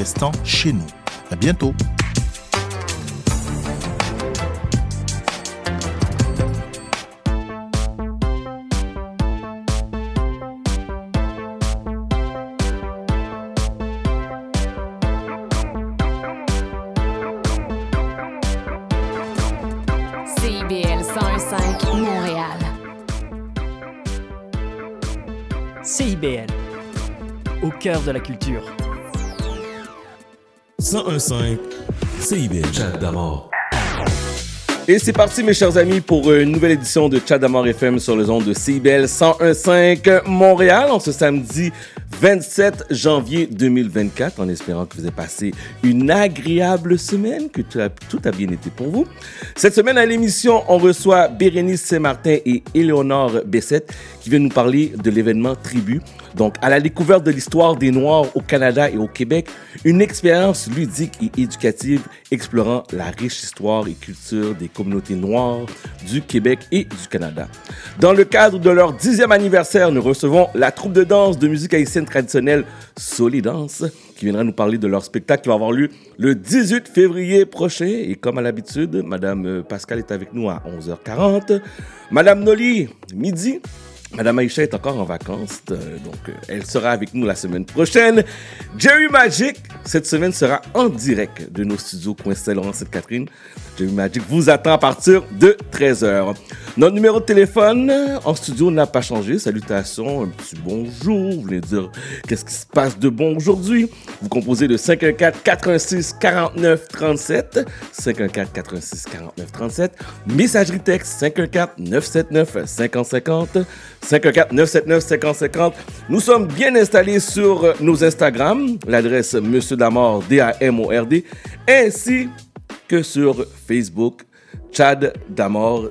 restant chez nous. À bientôt. CIBL 105 Montréal. CIBL, au cœur de la culture. 1015 CIBL. Chat d'amour. Et c'est parti, mes chers amis, pour une nouvelle édition de Chat d'Amour FM sur les ondes de CIBL 101.5 Montréal en ce samedi 27 janvier 2024, en espérant que vous avez passé une agréable semaine, que tout a, tout a bien été pour vous. Cette semaine à l'émission, on reçoit Bérénice Saint-Martin et Éléonore Bessette qui viennent nous parler de l'événement Tribu. Donc, à la découverte de l'histoire des Noirs au Canada et au Québec, une expérience ludique et éducative explorant la riche histoire et culture des communautés noires du Québec et du Canada. Dans le cadre de leur dixième anniversaire, nous recevons la troupe de danse de musique haïtienne traditionnelle Solidance qui viendra nous parler de leur spectacle qui va avoir lieu le 18 février prochain. Et comme à l'habitude, Madame Pascal est avec nous à 11h40. Madame Noli, midi. Madame Aïcha est encore en vacances, euh, donc euh, elle sera avec nous la semaine prochaine. Jerry Magic, cette semaine, sera en direct de nos studios Coin Saint-Laurent Sainte-Catherine. Jerry Magic vous attend à partir de 13h. Notre numéro de téléphone euh, en studio n'a pas changé. Salutations, un petit bonjour. Vous voulez dire qu'est-ce qui se passe de bon aujourd'hui? Vous composez de 514 86 49 37. 514 86 49 37. Messagerie texte 514 979 5050. 514-979-5050. Nous sommes bien installés sur euh, nos Instagram, l'adresse Monsieur Damord, D-A-M-O-R-D, ainsi que sur Facebook, Chad Damord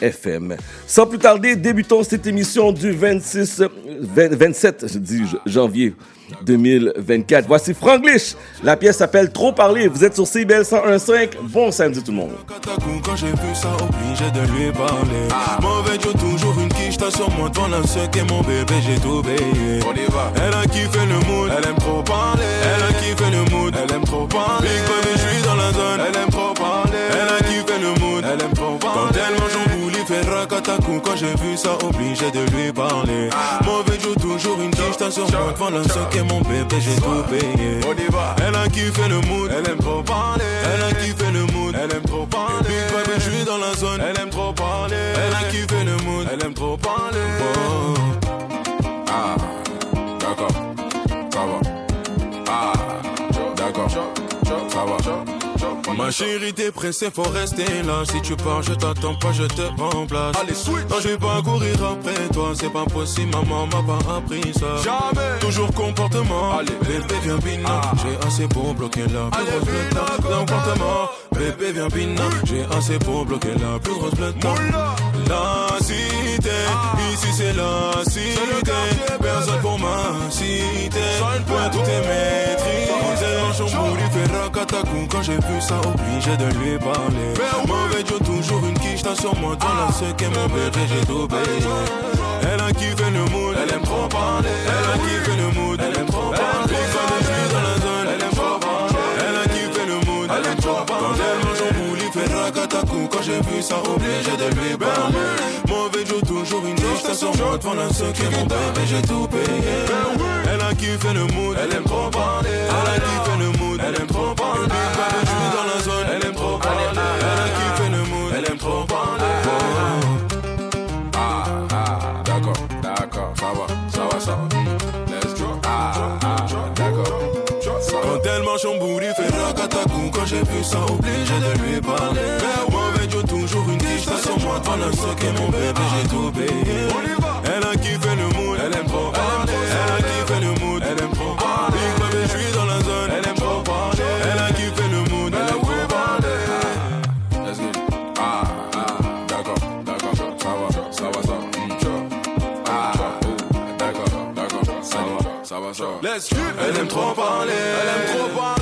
FM. Sans plus tarder, débutons cette émission du 26, 20 27 je dis, janvier 2024. Voici Franglish. La pièce s'appelle Trop parler. Vous êtes sur CBL 101.5. Bon samedi tout le monde. Quand j'ai vu ça, obligé de lui parler. Toujours t'as sur moi devant la ce qu'est mon bébé, j'ai tout payé. On y va. Elle a kiffé le mood, elle aime trop parler. Elle a kiffé le mood, elle aime trop parler. Big baby, je suis dans la zone, elle aime j'ai vu ça, obligé de lui parler. Mauvais Joe, toujours une t'as sur moi la ce qu'est mon bébé, j'ai tout payé. On y va. Elle a kiffé le mood, elle aime trop parler. Elle a kiffé le mood, elle aime trop parler. Big baby, je suis dans la zone, elle aime trop parler. Elle a kiffé le mood, elle aime trop parler. Oh. Ah, d'accord, ça va. Ah, d'accord, ça va. Ma chérie, t'es pressée, faut rester là. Si tu pars, je t'attends pas, je te remplace. Allez, Non, je vais pas courir après toi, c'est pas possible, maman m'a pas appris ça. Jamais. Toujours comportement. Allez, bébé, viens bina. J'ai assez pour bloquer la plus grosse blette. Comportement. Bébé, viens bina. J'ai assez pour bloquer la plus grosse blette. La cité, ici c'est la cité. Personne pour ma cité. Point tout est maîtrisé. Chambouli fait racatacou quand j'ai vu ça, obligé de lui parler. Mauvais Joe, toujours une quiche, t'as sur moi, dans la ce qu'est mon bébé, j'ai tout payé. Elle a kiffé le mood, elle aime trop parler. Elle a kiffé le mood, elle aime trop parler. Quand je suis dans la zone, elle aime trop parler. Elle a kiffé le mood, elle aime trop parler. Quand j'ai vu ça, obligé de lui parler. Mauvais Joe, toujours une t'as sur moi, devant la mon bébé, j'ai tout payé. Elle a kiffé le mood, elle aime trop parler. Elle a kiffé le mood, elle aime trop parler. Dans la zone, elle aime trop parler. Elle a kiffé le mood, elle aime trop parler. Ah, ah, d'accord, d'accord, ça va, ça va, ça va. En bourri, fait racatacou. Quand j'ai vu ça, obligé de lui parler. Mauvais Joe, toujours une sur moi, ce qu'est mon bébé, j'ai tout payé. Elle a kiffé le mood, elle aime trop Let's. Elle aime trop parler, elle aime trop parler,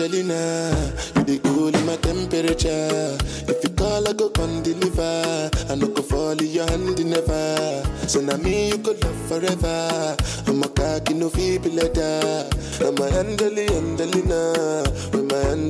Angelina, you the cool in my temperature. If you call, I go deliver. I no go fall in your never. So now me you could love forever. I'm a cocky no feeble letter. I'm a Angelina, Angelina, with my hand.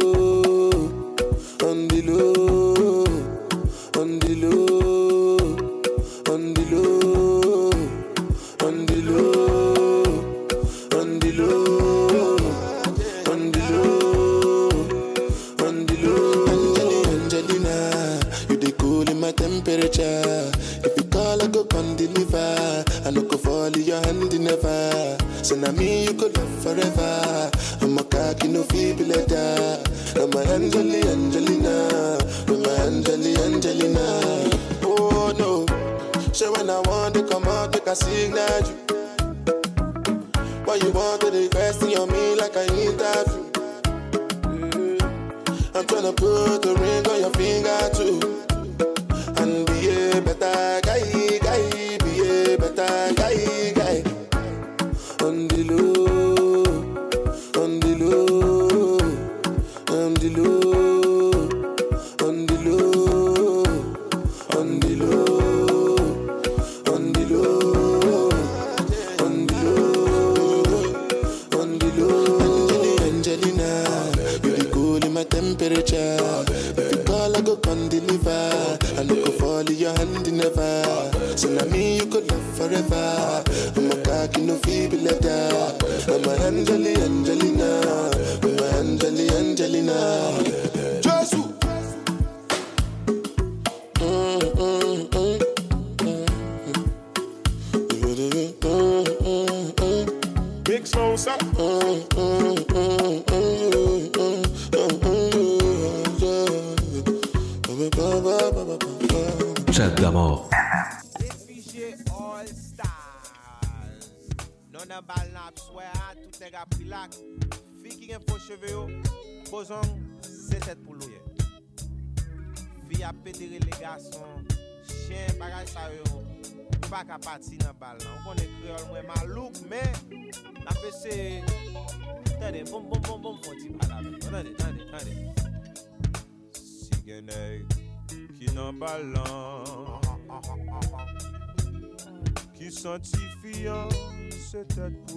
identifiant cette tête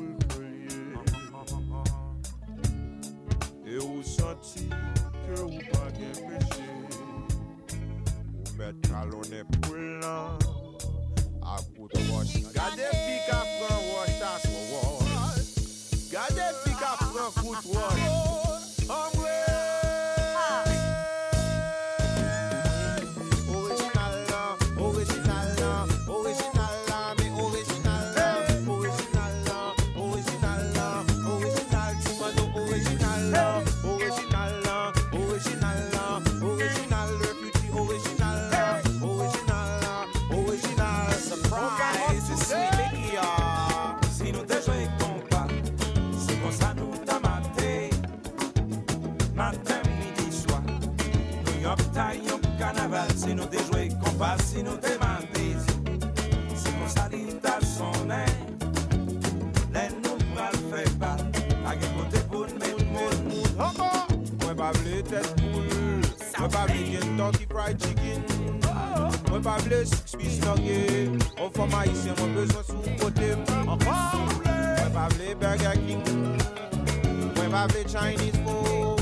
rated pool. Mwen pa ble Fried Chicken. Mwen pa ble Six Piece Nugget. On fwa ma isye mwen bezwen sou kote. Mwen pa Burger King. Mwen pa Chinese food.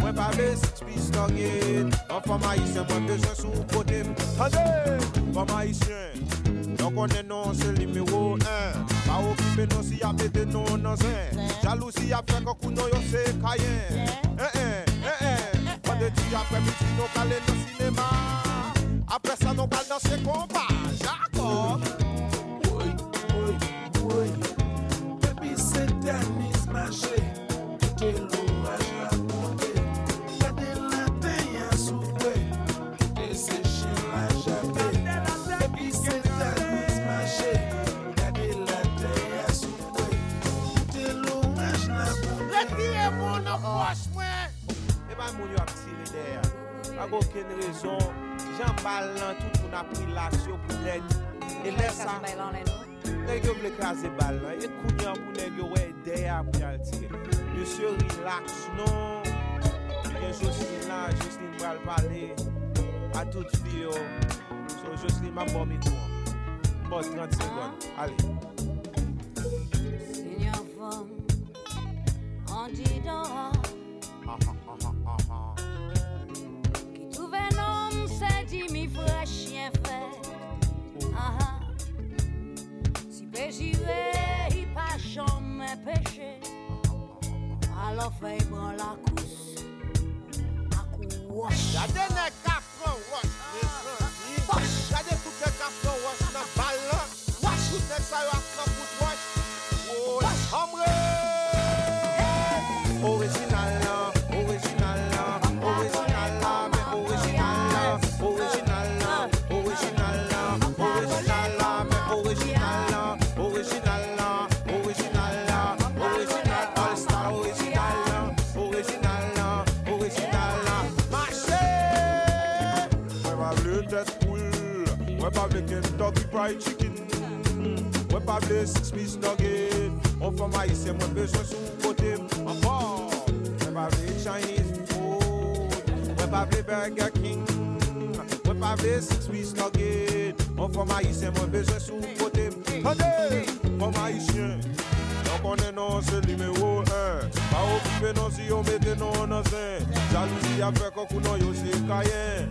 Mwen pa ble Six Piece Nugget. On fwa ma isye mwen bezwen sou kote. Fwa ma isye. Yon non se limiro 1 eh. Pa okipe non si ap ete non nan Jalousi ap fek akou yon se kayen eh eh medi apre midi nou kale nan sinema Apre sa nou kal nan se kompa Jakob Woy, woy, woy Baby se dan mi smashe Te lo An goken rezon, jan balan tout moun apri laksyon pou nek E lè sa, nek yo ble kaze balan E kounyan pou nek yo wè deya pou yal tire Monsye relax non. Gen Jocelyne la, Jocelyne bral pale A tout fi yo. So Jocelyne ma bom ikou Bon 30 segon, ale Sinyan fom, an di dan Si mi vre chien fre Aha. Si pe jire I pa chan men peche. Alo fey bon la kous A kous Dade ne ka Kentucky Fried Chicken. Mwen pa ble six piece nugget On fwa ma yise mwen beswen sou kote Mwen pa Mwen pa ble Chinese food Mwen pa ble Burger King Mwen pa ble six piece nugget On fwa ma yise mwen beswen sou kote Tande Mwen ma yise Yon konen nan se Pa nan si yo mette nan Jalousi a fe nan yo se kayen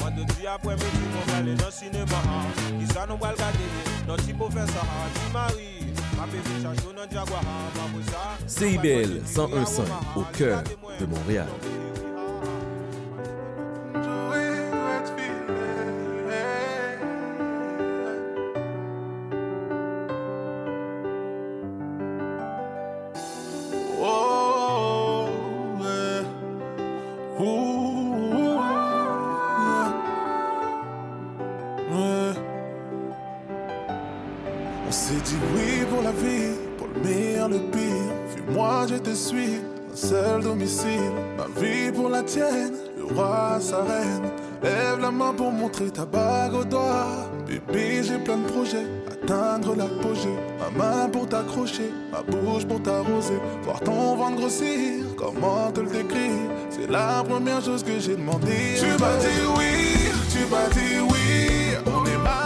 Mwen de di apwe mwen nan sinema Ki sa nou wal gade Nan ti pou fè sa Ti mari Ma bebe chachou nan Jaguar. Ma pou sa CIBL 101.5 au cœur de Montréal. Ma bouche pour t'arroser. Voir ton ventre grossir, comment te le décrire? C'est la première chose que j'ai demandé. Tu m'as dit oui, tu m'as dit oui. On est mariés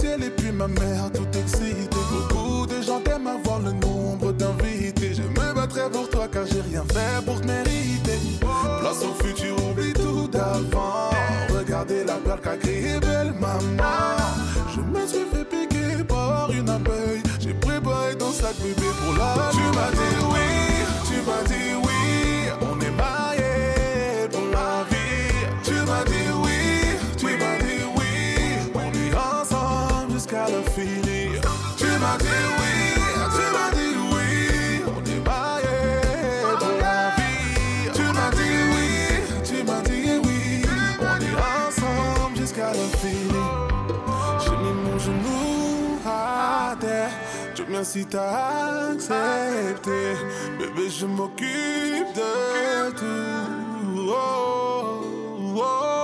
ciel et puis ma mère tout excitée. Beaucoup de gens t'aiment avoir le nombre d'invités. Je me battrai pour toi car j'ai rien fait pour te mériter. Place au futur, oublie tout d'avant. Regardez la plaque qu'a créé belle maman. Je me suis fait piquer par une abeille. J'ai préparé ton sac bébé pour la Tu m'as dit oui, tu m'as dit oui. La finir. Tu m'as dit oui, tu m'as dit oui. On est mariés pour la vie. Tu m'as dit oui, tu m'as dit oui. On est ensemble jusqu'à la finir. J'ai mis mon genou à terre. Dieu merci t'as accepté. Bébé, je m'occupe de tout. Oh, oh.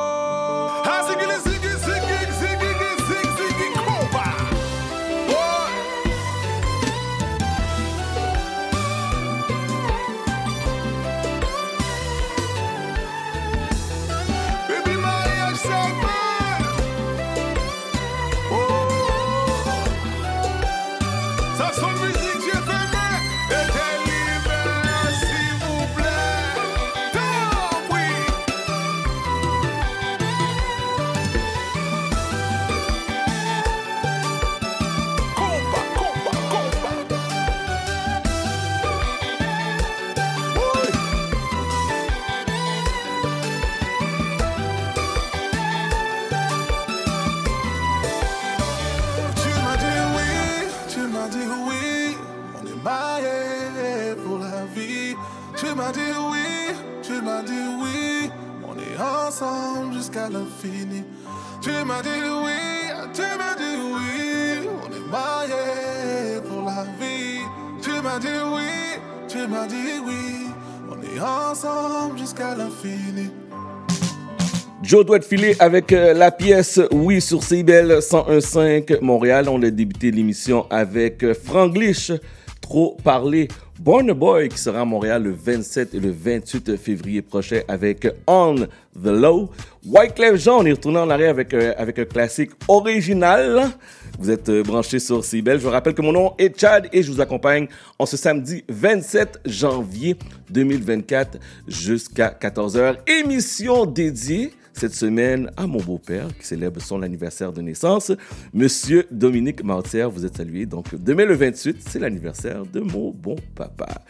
Joe doit filer avec euh, la pièce Oui sur CIBEL 101.5 Montréal. On a débuté l'émission avec euh, Franglish, Trop parler. Born Boy qui sera à Montréal le 27 et le 28 février prochain avec On the Low. Wyclef Jean, on est retourné en arrière avec, euh, avec un classique original. Vous êtes euh, branchés sur CIBEL. Je vous rappelle que mon nom est Chad et je vous accompagne en ce samedi 27 janvier 2024 jusqu'à 14h. Émission dédiée cette semaine à mon beau-père qui célèbre son anniversaire de naissance, Monsieur Dominique Martière. Vous êtes salué. Donc, demain le 28, c'est l'anniversaire de mon bon papa.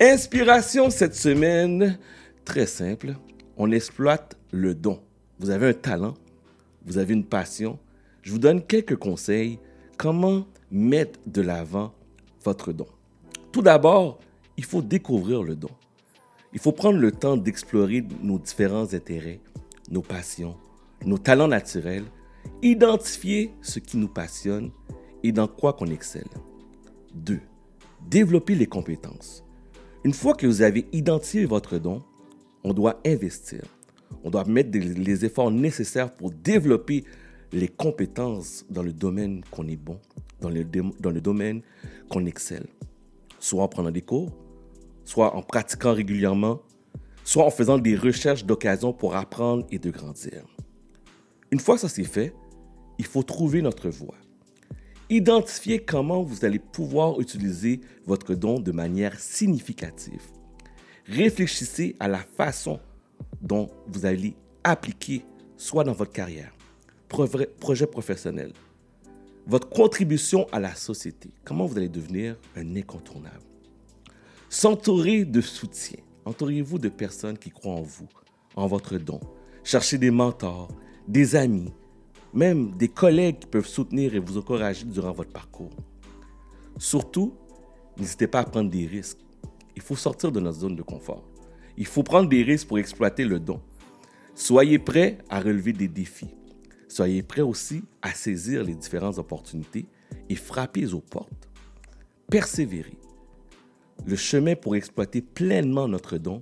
Inspiration cette semaine, très simple. On exploite le don. Vous avez un talent, vous avez une passion. Je vous donne quelques conseils. Comment mettre de l'avant votre don? Tout d'abord, il faut découvrir le don. Il faut prendre le temps d'explorer nos différents intérêts, nos passions, nos talents naturels, identifier ce qui nous passionne et dans quoi qu'on excelle. 2. Développer les compétences. Une fois que vous avez identifié votre don, on doit investir. On doit mettre les efforts nécessaires pour développer les compétences dans le domaine qu'on est bon, dans le, dans le domaine qu'on excelle. Soit en prenant des cours, soit en pratiquant régulièrement, soit en faisant des recherches d'occasion pour apprendre et de grandir. Une fois ça c'est fait, il faut trouver notre voie. Identifier comment vous allez pouvoir utiliser votre don de manière significative. Réfléchissez à la façon dont vous allez appliquer, soit dans votre carrière, projet professionnel, votre contribution à la société, comment vous allez devenir un incontournable. S'entourer de soutien. Entourez-vous de personnes qui croient en vous, en votre don. Cherchez des mentors, des amis, même des collègues qui peuvent soutenir et vous encourager durant votre parcours. Surtout, n'hésitez pas à prendre des risques. Il faut sortir de notre zone de confort. Il faut prendre des risques pour exploiter le don. Soyez prêts à relever des défis. Soyez prêts aussi à saisir les différentes opportunités et frapper aux portes. Persévérez. Le chemin pour exploiter pleinement notre don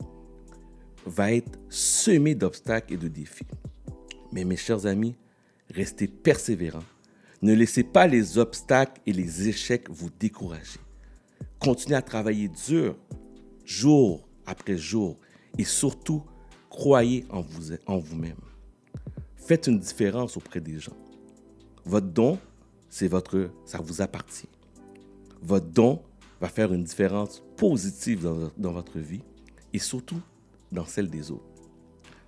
va être semé d'obstacles et de défis. Mais mes chers amis, restez persévérants. Ne laissez pas les obstacles et les échecs vous décourager. Continuez à travailler dur, jour après jour, et surtout, croyez en vous- en vous-même. Faites une différence auprès des gens. Votre don, c'est votre, ça vous appartient. Votre don va faire une différence positive dans, dans votre vie et surtout dans celle des autres.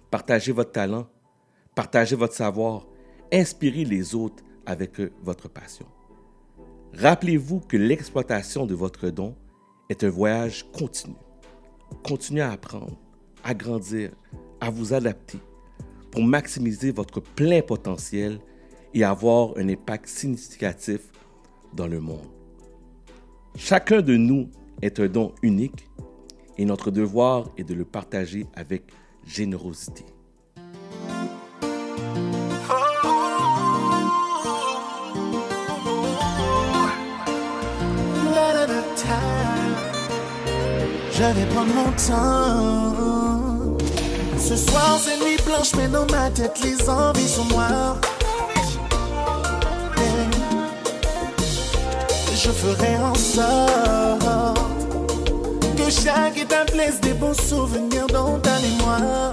Partagez votre talent, partagez votre savoir, inspirez les autres avec votre passion. Rappelez-vous que l'exploitation de votre don est un voyage continu. Continuez à apprendre, à grandir, à vous adapter pour maximiser votre plein potentiel et avoir un impact significatif dans le monde. Chacun de nous est un don unique et notre devoir est de le partager avec générosité. Je vais prendre mon temps. Ce soir c'est nuit blanche, mais dans ma tête les envies sont noires. Je ferai en sorte que chaque étape laisse des beaux souvenirs dans ta mémoire.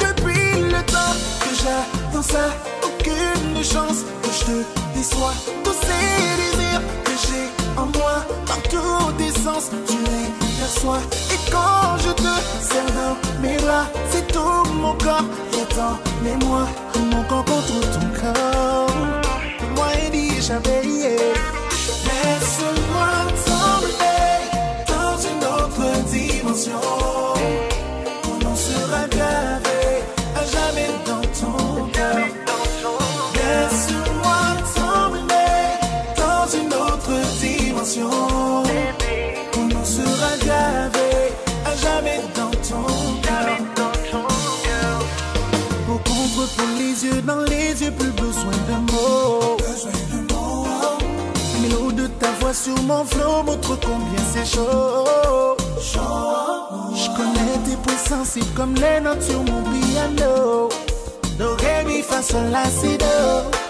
Depuis le temps que j'attends ça, aucune chance que je te déçois. Tous ces désirs que j'ai en moi, par tous tes sens, Et quand je te serre dans mes bras, c'est tout mon corps qui est en mémoire. Mon corps contre ton corps. Moi et dit j'avais Laisse-moi t'emmener dans une autre dimension. Sur mon flow montre combien c'est chaud. Je connais tes points sensibles comme les notes sur mon piano. Do, ré, mi, fa, sol, la, si, do.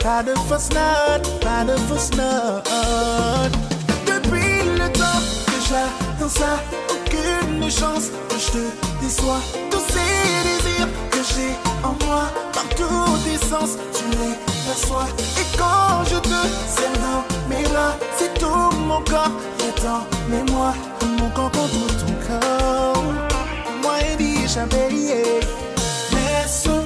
Pas de fausse note, pas de fausse note. Depuis le temps que j'attends ça, aucune chance que je te déçois. Tous ces désirs que j'ai en moi, par tous tes sens, tu les Et quand je te serre dans mes bras, c'est tout mon corps qui est en mémoire. Mon corps contre ton corps. Moi et Biche à payer. Laisse-moi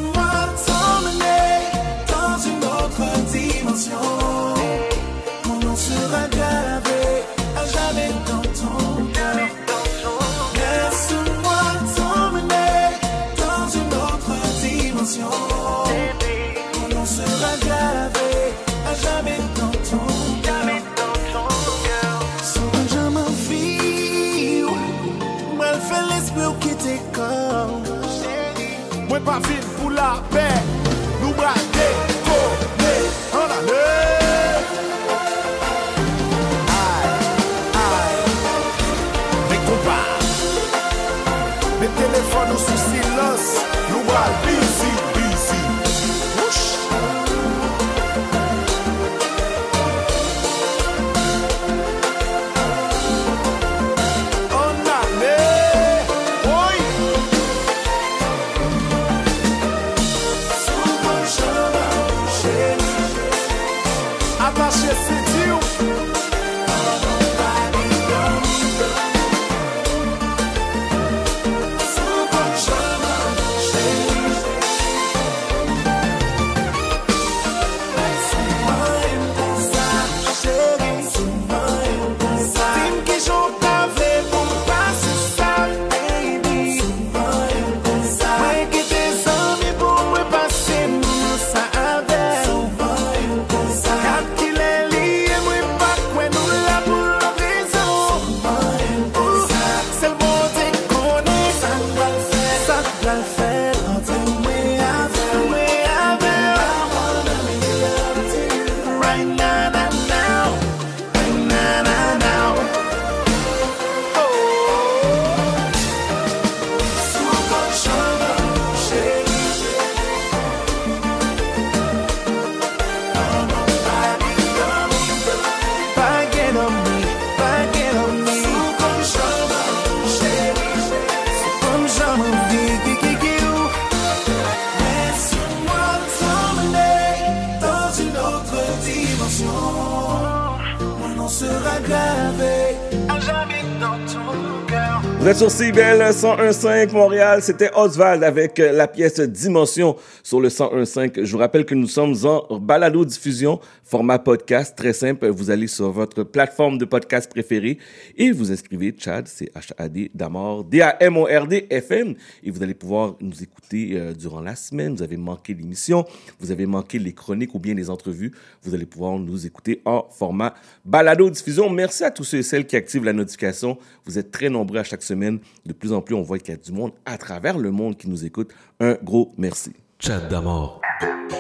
sur CBL 101.5 Montréal. C'était Oswald avec euh, la pièce Dimension sur le 101.5. Je vous rappelle que nous sommes en balado diffusion, format podcast, très simple. Vous allez sur votre plateforme de podcast préférée et vous inscrivez Chad, c'est H-A-D, Damord, D-A-M-O-R-D, FM. Et vous allez pouvoir nous écouter euh, durant la semaine. Vous avez manqué l'émission, vous avez manqué les chroniques ou bien les entrevues. Vous allez pouvoir nous écouter en format balado diffusion. Merci à tous ceux et celles qui activent la notification. Vous êtes très nombreux à chaque semaine. De plus en plus, on voit qu'il y a du monde à travers le monde qui nous écoute. Un gros merci.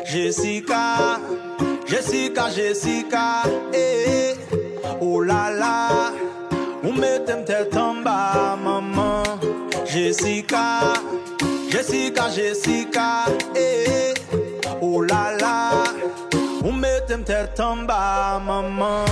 Jessica, Jessica, Jessica, eh, oh là là, ou mettez tête en bas, maman. Jessica, Jessica, Jessica, eh, oh là là, ou mettez tête en bas, maman.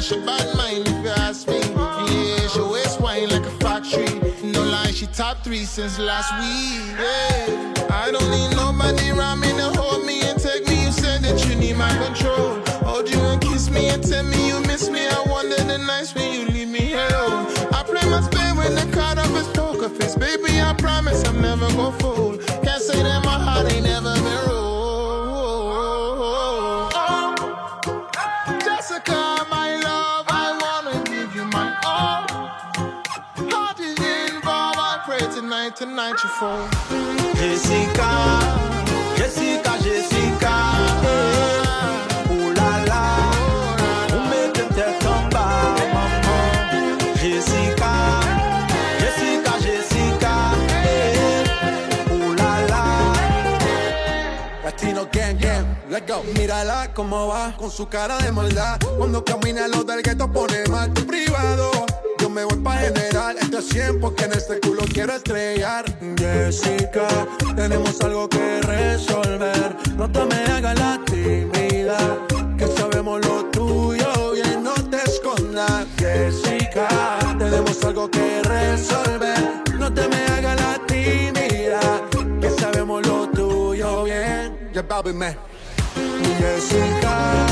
I bad mind if you ask me. Yeah, she waist wine like a factory. No lie, she top three since last week. Yeah. I don't need nobody around me to hold me and take me. You said that you need my control. Hold you and kiss me and tell me you miss me. I wonder the nights when you leave me alone. I play my spade when the card up is poker face. Baby, I promise I'm never gonna fold. Can't say that my heart ain't never been 1994. Jessica, Jessica, Jessica. Oh là là, vous mettez. Jessica, Jessica, Jessica. Oh là là. Latino gang gang, let's go. Mírala cómo va con su cara de maldad. Cuando camina los del gueto pone mal tu privado Me voy pa' general, esto es 100 porque en este culo quiero estrellar. Jessica, tenemos algo que resolver. No te me hagas la tímida, que sabemos lo tuyo bien, no te escondas. Jessica, tenemos algo que resolver. No te me hagas la tímida, que sabemos lo tuyo bien. Papi me. Jessica,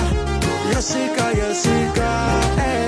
Jessica, Jessica, eh.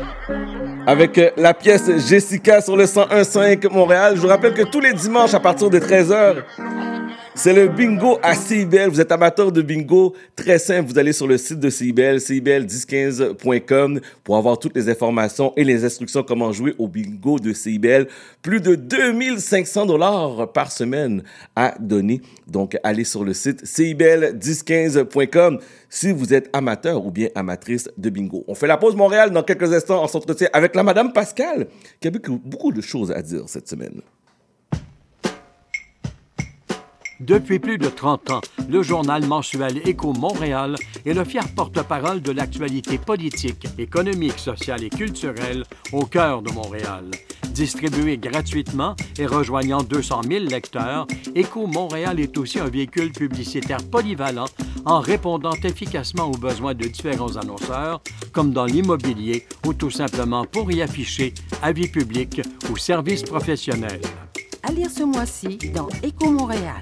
avec euh, la pièce Jessica sur le 101.5 Montréal. Je vous rappelle que tous les dimanches à partir de 13h, c'est le bingo à CIBL. Vous êtes amateur de bingo, très simple. Vous allez sur le site de CIBL, cibl1015.com pour avoir toutes les informations et les instructions comment jouer au bingo de CIBL. Plus de 2500 dollars par semaine à donner. Donc, allez sur le site cibl1015.com si vous êtes amateur ou bien amatrice de bingo. On fait la pause Montréal dans quelques instants. On s'entretient avec la Madame Pascal qui a beaucoup, beaucoup de choses à dire cette semaine. Depuis plus de 30 ans, le journal mensuel Écho Montréal est le fier porte-parole de l'actualité politique, économique, sociale et culturelle au cœur de Montréal. Distribué gratuitement et rejoignant 200 000 lecteurs, Écho Montréal est aussi un véhicule publicitaire polyvalent en répondant efficacement aux besoins de différents annonceurs, comme dans l'immobilier ou tout simplement pour y afficher avis public ou services professionnels. À lire ce mois-ci dans Éco Montréal.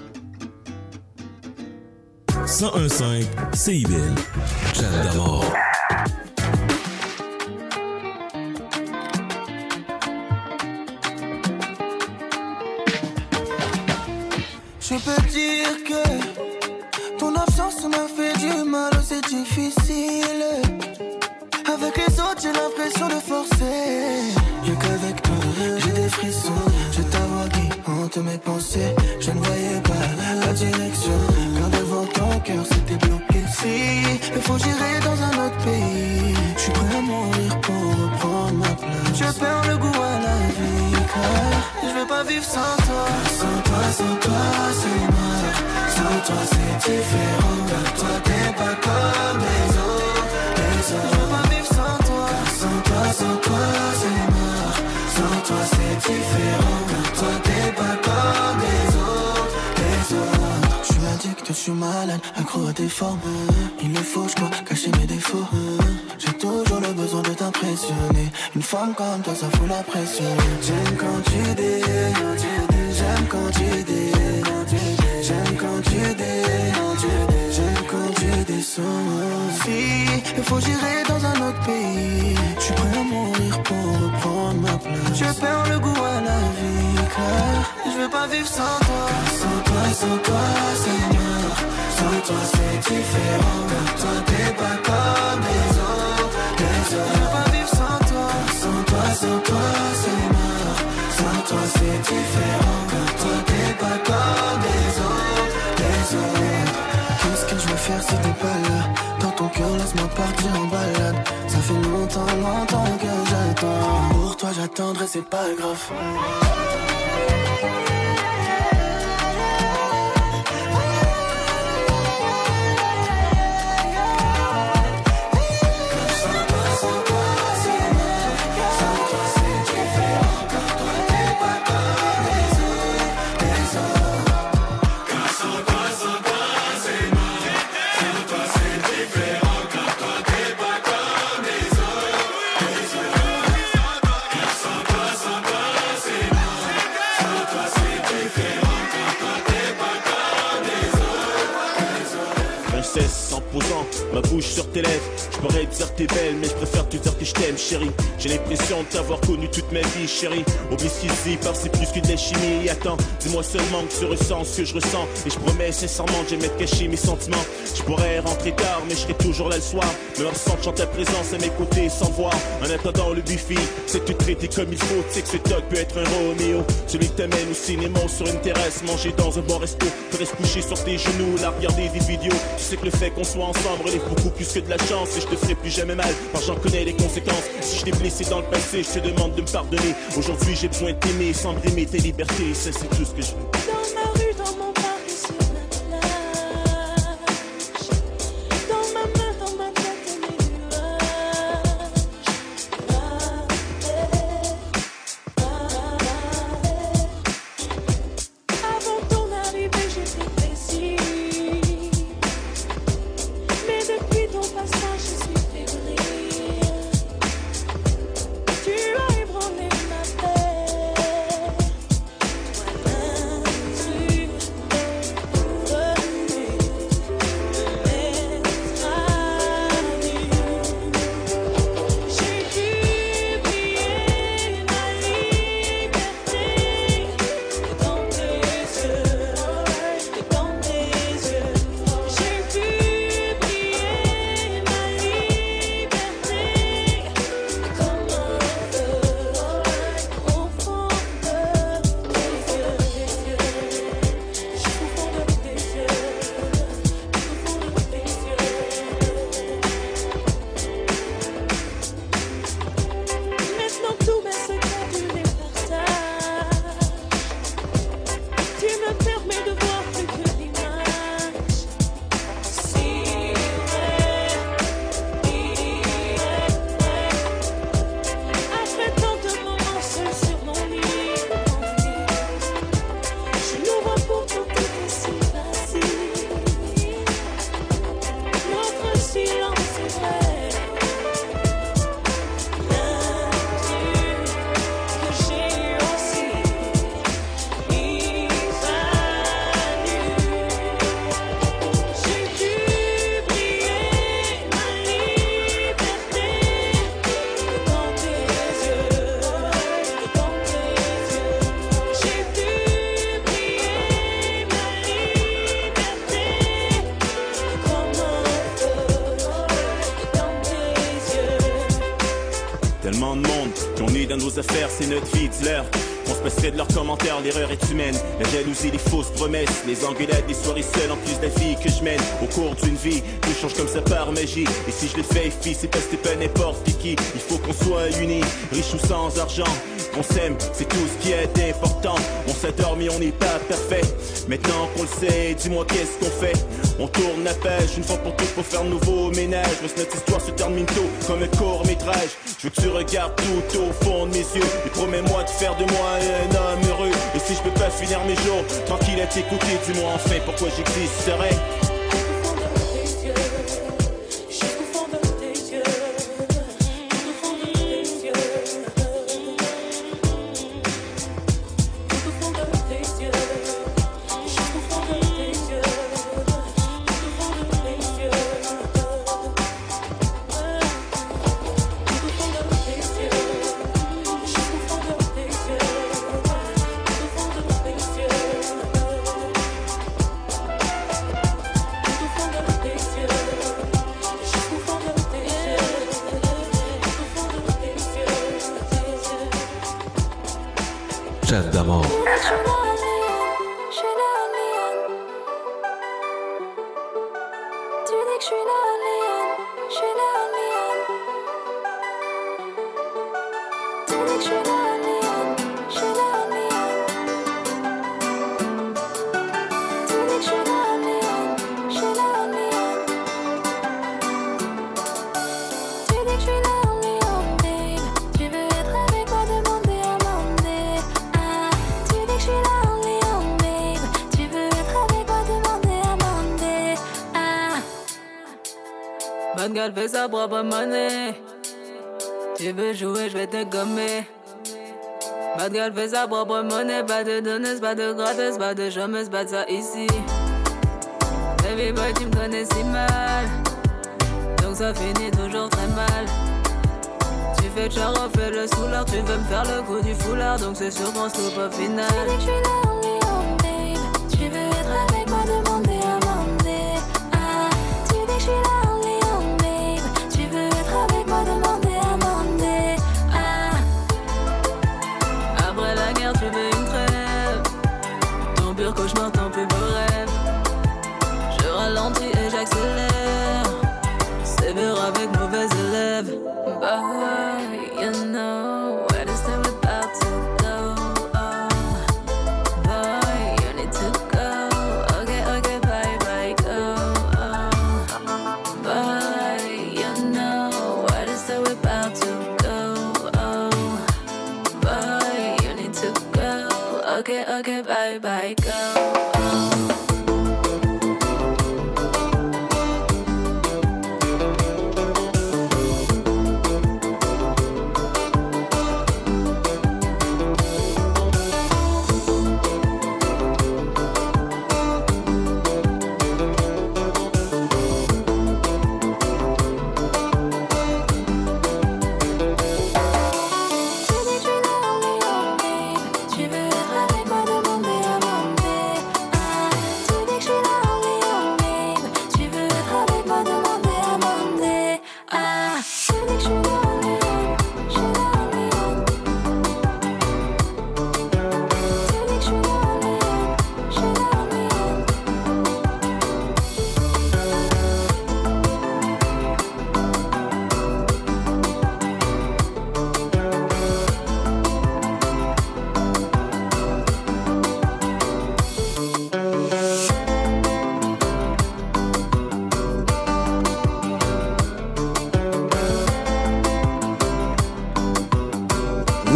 1015 CIBL. Chat d'abord. Je peux dire que ton absence m'a fait du mal, oh, c'est difficile. Avec les autres, j'ai l'impression de forcer. J'ai qu'avec toi, j'ai des frissons. Je t'avoue qui hante mes pensées. Je ne voyais pas la direction. Devant ton cœur, c'était bloqué. Si il faut gérer dans un autre pays, je suis prêt à mourir pour reprendre ma place. Je perds le goût à la vie, car je veux pas vivre sans toi. Sans toi, sans toi, c'est mort. Sans toi, c'est différent. Car toi, t'es pas comme les autres. Les autres. Je veux pas vivre sans toi. Sans toi, sans toi, c'est mort. Sans toi, c'est différent. Car toi, t'es pas comme les autres. Addict, je suis malade, accro à tes formes. Il le faut, je crois, cacher mes défauts. J'ai toujours le besoin de t'impressionner. Une femme comme toi, ça fout la pression. J'aime quand tu dis, j'aime quand tu dis, j'aime quand tu dis, j'aime quand tu descends. Faut gérer dans un autre pays, je suis prêt à mourir pour reprendre ma place. Je perds le goût à la vie, car je veux pas vivre sans toi. Sans toi, sans toi, mort. Sans toi, c'est différent. Car toi, t'es pas comme les autres. Les autres. Je veux pas vivre sans toi. Sans toi, sans toi, mort. Sans toi, c'est différent. Car toi, t'es pas comme les autres. Les autres. Qu'est-ce que je vais faire si t'es pas là? Partir en balade. Ça fait longtemps, longtemps que j'attends. Pour toi, j'attendrai, c'est pas grave. Sur tes lèvres Te dire t'es belle mais je préfère te dire que je t'aime chérie. J'ai l'impression de t'avoir connu toute ma vie chérie. Oublie ce qu'il se dit par c'est plus que de la chimie Attends, dis-moi seulement que tu ressens ce que je ressens. Et je promets sincèrement que j'aime te cacher mes sentiments. Je pourrais rentrer tard mais je serai toujours là le soir. Me ressentant ta présence à mes côtés sans voir. En attendant le buffet, c'est te traiter comme il faut. Tu sais que ce dog peut être un Roméo Celui qui t'amène au cinéma ou sur une terrasse Manger dans un bon resto, te reste couché sur tes genoux Là regarder des vidéos, tu sais que le fait qu'on soit ensemble relève beaucoup plus que de la chance te ferai plus jamais mal, car j'en connais les conséquences. Si je t'ai blessé dans le passé, je te demande de me pardonner. Aujourd'hui j'ai besoin de t'aimer sans brimer tes libertés. Ça c'est tout ce que je veux nos affaires, c'est notre vie, dis-leur. On se passerait de leurs commentaires, l'erreur est humaine. La jalousie, les fausses promesses, les engueulades, les soirées seules en plus de la vie que je mène. Au cours d'une vie, tout change comme ça par magie. Et si je le fais, fille, c'est parce que t'es pas n'importe qui. Il faut qu'on soit unis, riches ou sans argent. Qu'on s'aime, c'est tout ce qui est important. On s'adore, mais on n'est pas parfait. Maintenant qu'on le sait, dis-moi qu'est-ce qu'on fait. On tourne la page une fois pour toutes pour faire nouveau ménage. Laisse notre histoire se termine tôt comme un court métrage. Je veux que tu regardes tout au fond de mes yeux. Et promets-moi de faire de moi un homme heureux. Et si je peux pas finir mes jours tranquille à t'écouter, dis-moi enfin pourquoi j'existerais. Gueule fait sa propre monnaie. Tu veux jouer, je vais te gommer. Bad girl fait sa propre monnaie. Pas de donneuse, pas de grattes, pas de chômeuse, pas de ça ici. Baby boy, tu me connais si mal. Donc ça finit toujours très mal. Tu fais le fais le soulard. Tu veux me faire le coup du foulard. Donc c'est sûr qu'on se au final.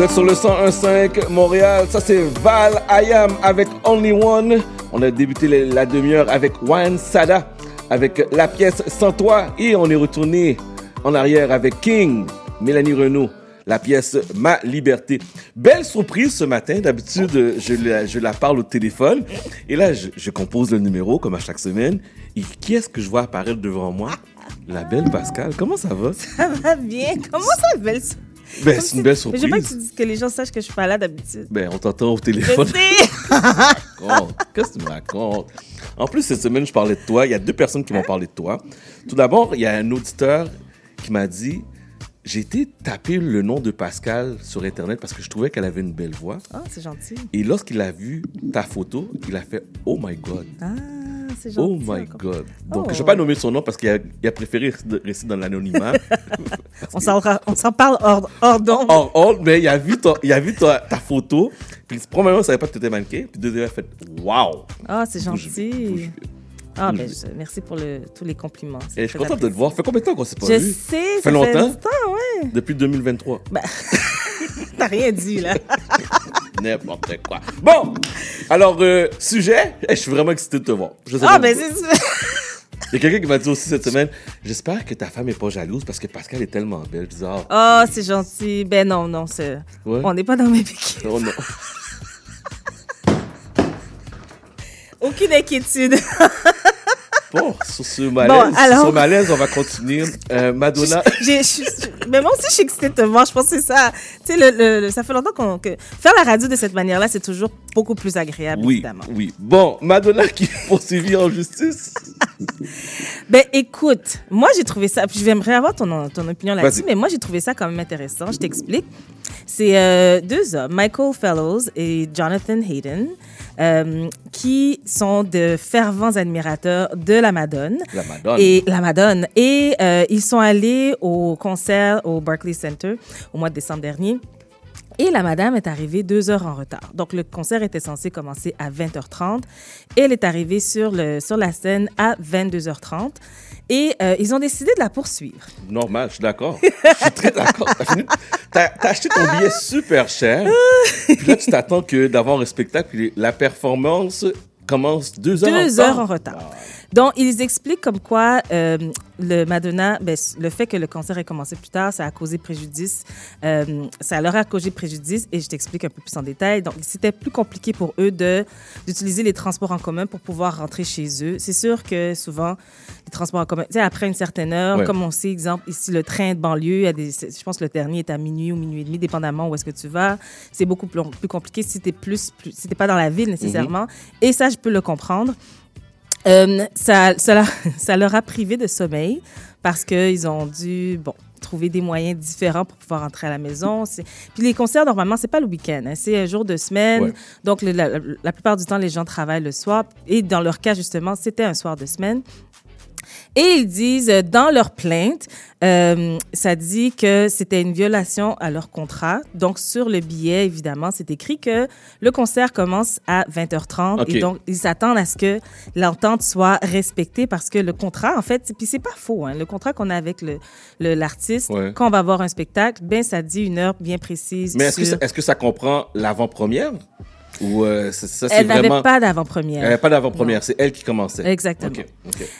Sur le 101.5 Montréal. Ça, c'est Val Ayam avec Only One. On a débuté la- demi-heure avec Wan Sada avec la pièce Sans toi. Et on est retourné en arrière avec King, Mélanie Renault, la pièce Ma Liberté. Belle surprise ce matin. D'habitude, je la, je la parle au téléphone. Et là, je, compose le numéro comme à chaque semaine. Et qui est-ce que je vois apparaître devant moi? La belle Pascal. Comment ça va? Ça va bien. Comment ça, belle sur- Ben, c'est une belle Mais je veux pas que surprise. tu dises que les gens sachent que je suis pas là d'habitude. Ben, on t'entend au téléphone. Qu'est-ce que tu me racontes? En plus, cette semaine, je parlais de toi. Il y a deux personnes qui m'ont parlé de toi. Tout d'abord, il y a un auditeur qui m'a dit j'ai été taper le nom de Pascal sur Internet parce que je trouvais qu'elle avait une belle voix. Ah, c'est gentil. Et lorsqu'il a vu ta photo, il a fait Oh my God. Ah, c'est gentil. Oh my God. Donc, Oh. je ne vais pas nommer son nom parce qu'il a, il a préféré rester- dans l'anonymat. On s'en ra- on s'en parle hors, hors d'onde. Or, or, mais il a vu, ton- il a vu ta, ta photo. Puis, premièrement, il ne savait pas que tu étais mannequin. Puis, deuxièmement, il a fait Wow. Ah, c'est gentil. Ah, ben, je- merci pour le, tous les compliments. Et je suis très content de te voir. Ça fait combien de temps qu'on s'est pas Je vu? sais, Ça fait longtemps. du temps, ouais. Depuis 2023. Ben, T'as rien dit, là. N'importe quoi. Bon, alors, euh, sujet. Eh, je suis vraiment excité de te voir. Je sais Ah, ben, c'est Il y a quelqu'un qui m'a dit aussi cette semaine J'espère que ta femme est pas jalouse parce que Pascal est tellement belle. Ah, Oh, c'est gentil. Ben non, non, c'est... Ouais. on n'est pas dans mes piquets. oh non. Aucune inquiétude. Bon, sur ce malaise, alors- sur malaise, on va continuer. Euh, Madonna. Je mais moi aussi, je suis excitée de te voir. Je pense que c'est ça. Tu sais, le, le- le- ça fait longtemps qu'on, que faire la radio de cette manière-là, c'est toujours beaucoup plus agréable, Oui, évidemment. oui. Bon, Madonna qui est poursuivie en justice. Ben écoute, moi j'ai trouvé ça, puis j'aimerais avoir ton, ton opinion là-dessus, mais moi j'ai trouvé ça quand même intéressant. Je t'explique. C'est euh, deux hommes, Michael Fellows et Jonathan Hayden, euh, qui sont de fervents admirateurs de la Madone. La Madone. Et la Madone. Et euh, ils sont allés au concert au Barclays Center au mois de décembre dernier. Et la madame est arrivée deux heures en retard. Donc, le concert était censé commencer à 20h30. Et elle est arrivée sur, le, sur la scène à 22h30. Et euh, ils ont décidé de la poursuivre. Normal, je suis d'accord. Je suis très d'accord. T'as acheté ton billet super cher. Puis là, tu t'attends que d'avoir un spectacle. La performance commence deux heures en Deux retard. heures en retard. Donc, ils expliquent comme quoi euh, le Madonna, ben, le fait que le concert ait commencé plus tard, ça a causé préjudice. euh, ça leur a causé préjudice et je t'explique un peu plus en détail. Donc, c'était plus compliqué pour eux d'utiliser les transports en commun pour pouvoir rentrer chez eux. C'est sûr que souvent, les transports en commun, tu sais, après une certaine heure, Ouais. comme on sait, exemple, ici, le train de banlieue, a des, je pense que le dernier est à minuit ou minuit et demi, dépendamment où est-ce que tu vas. C'est beaucoup plus, plus compliqué si tu plus, plus, si pas dans la ville nécessairement. Et ça, je peux le comprendre. Euh, ça, ça, leur, ça leur a privé de sommeil parce qu'ils ont dû bon, trouver des moyens différents pour pouvoir rentrer à la maison. Puis les concerts, normalement, c'est pas le week-end, hein, c'est un jour de semaine. Ouais. Donc, le- la, la plupart du temps, les gens travaillent le soir. Et dans leur cas, justement, c'était un soir de semaine. Et ils disent, euh, dans leur plainte, euh, ça dit que c'était une violation à leur contrat. Donc, sur le billet, évidemment, c'est écrit que le concert commence à 20h30. OK. Et donc, ils s'attendent à ce que l'entente soit respectée parce que le contrat, en fait, puis c'est pas faux, hein, le contrat qu'on a avec le- l'artiste, Ouais. quand on va voir un spectacle, ben ça dit une heure bien précise. Mais sur- est-ce que ça comprend l'avant-première? Ou euh, ça, Elle n'avait vraiment... pas d'avant-première. Elle n'avait pas d'avant-première, c'est elle qui commençait. Exactement.